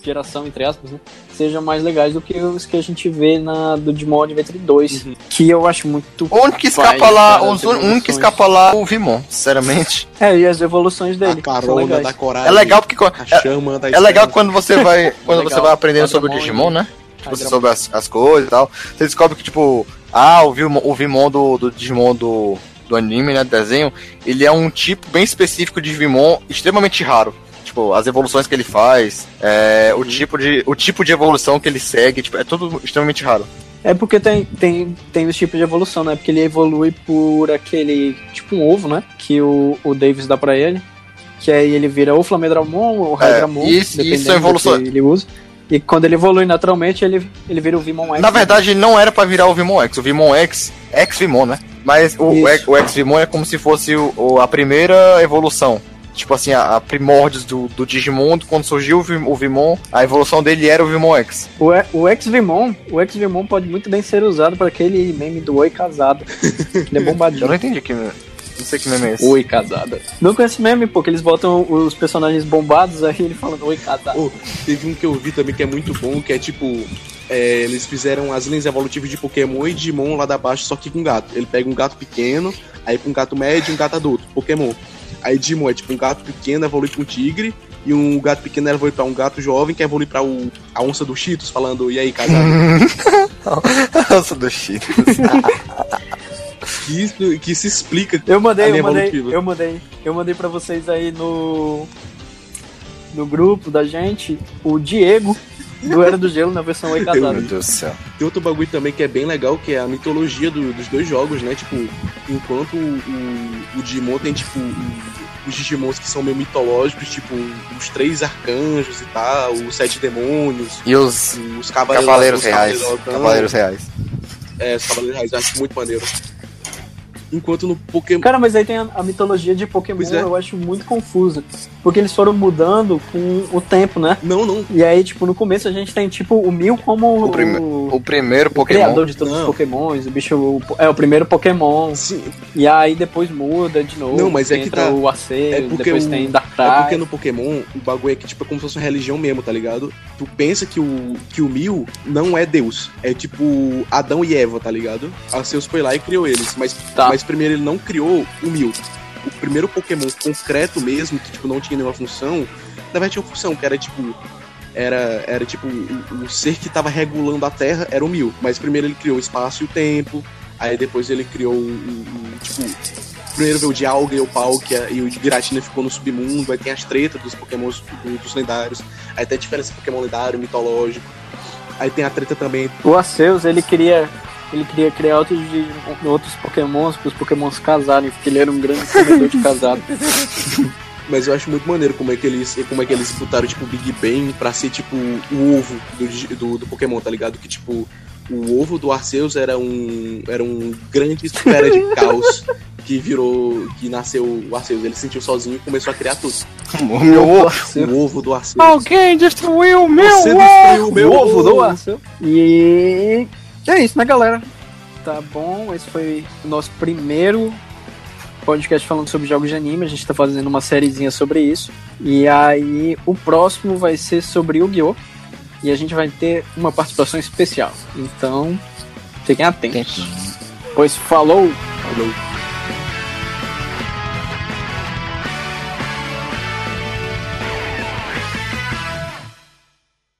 geração, entre aspas, né? Sejam mais legais do que os que a gente vê na do Digimon Adventure 2. Uhum. Que eu acho muito. O único que escapa lá, cara, o as único que escapa lá é o Vimon, sinceramente. É, e as evoluções dele. A carona da coragem. É legal porque. A chama da É legal quando você vai, quando você legal. vai aprendendo sobre o Digimon, né? Tipo, você sobre as, as coisas e tal. Você descobre que, tipo, ah, o Vimon, o Vimon do, do Digimon do, do anime, né, do desenho, ele é um tipo bem específico de Vimon, extremamente raro. Tipo, as evoluções que ele faz, é, o, tipo de, o tipo de evolução que ele segue, tipo, é tudo extremamente raro. É porque tem, tem, tem os tipos de evolução, né? Porque ele evolui por aquele. Tipo um ovo, né? Que o, o Davis dá pra ele. Que aí ele vira ou Flamedramon ou Hydramon. isso- dependendo isso do que evoluções. ele usa. E quando ele evolui naturalmente, ele, ele vira o Vimon X. Na verdade, não era pra virar o Vimon X. O Vimon X, X-Vimon, né? Mas o, Isso. o X-Vimon é como se fosse o, o- a primeira evolução. Tipo assim, a, a primórdios do, do Digimon, quando surgiu o, Vim- o Vimon, a evolução dele era o Vimon X. O, E- o X-Vimon, o X-Vimon pode muito bem ser usado para aquele meme do Oi Casado. Ele é Eu bombadinho. não entendi que. Não sei que meme é esse. Oi Casada. Não conhece meme, pô, que eles botam os personagens bombados aí ele falando Oi Casada. Oh, teve um que eu vi também que é muito bom, que é tipo. é, eles fizeram as linhas evolutivas de Pokémon e Digimon lá da baixo, só que com gato. Ele pega um gato pequeno, aí com um gato médio e um gato adulto, Pokémon. Aí Digimon é tipo um gato pequeno evolui pra um tigre, e um gato pequeno evolui pra um gato jovem que evolui pra o, a onça do Cheetos, falando, e aí, casado? Nossa, do shit. que, isso- que se explica. Eu mandei, A eu mandei, evolutiva. eu mandei, eu mandei pra vocês aí no no grupo da gente o Diego do Era do Gelo na versão Oi Meu Casado. Deus do céu. Tem outro bagulho também que é bem legal, que é a mitologia do- dos dois jogos, né? Tipo, enquanto o, o, o Digimon tem, tipo, os Digimons que são meio mitológicos, tipo, os três arcanjos e tal, os sete demônios, E os os cavaleiros, Cavaleiros os Reais. Cavaleiros, Cavaleiros Reais. É, os Cavaleiros Reais, eu acho muito maneiro. Enquanto no Pokémon. Cara, mas aí tem a, a mitologia de Pokémon, é. eu acho muito confusa. Porque eles foram mudando com o tempo, né? Não, não. E aí, tipo, no começo a gente tem, tipo, o Mil como O, prime- o, o primeiro o Pokémon. criador de todos Não. os Pokémons, o bicho o- é o primeiro Pokémon. Sim, E aí depois muda de novo. Não, mas é que entra tá. o Arceus, É depois o- tem É Darkrai. porque no Pokémon o bagulho é que tipo, é como se fosse uma religião mesmo, tá ligado? Tu pensa que o, que o Mil não é Deus. É tipo Adão e Eva, tá ligado? Arceus foi lá e criou eles. Mas, Tá. mas primeiro ele não criou o Mil. O primeiro Pokémon concreto mesmo, que tipo, não tinha nenhuma função, na verdade tinha uma função, que era tipo. Era, era tipo, o, o ser que tava regulando a Terra era o Mil. Mas primeiro ele criou o espaço e o tempo. Aí depois ele criou o. tipo. Primeiro veio o Dialga e o Palkia e o Giratina ficou no submundo. Aí tem as tretas dos Pokémons do- dos lendários. Aí tem a diferença Pokémon lendário, mitológico. Aí tem a treta também. O Arceus, ele queria. Ele queria criar outros, de, outros pokémons para os pokémons casarem, porque ele era um grande comedor de casado. Mas eu acho muito maneiro como é que eles, como é que eles botaram, tipo, o Big Bang pra ser, tipo, o ovo do, do, do Pokémon, tá ligado? Que, tipo, o ovo do Arceus era um, era um grande esfera de caos que virou, que nasceu o Arceus. Ele se sentiu sozinho e começou a criar tudo. O meu ovo. O ovo do Arceus. Alguém destruiu o meu Você ovo! destruiu o O meu ovo do ovo! Arceus. E é isso, né, galera? Tá bom, esse foi o nosso primeiro podcast falando sobre jogos de anime. A gente tá fazendo uma sériezinha sobre isso. E aí, o próximo vai ser sobre Yu-Gi-Oh! E a gente vai ter uma participação especial. Então, fiquem atentos. Pois falou! Falou.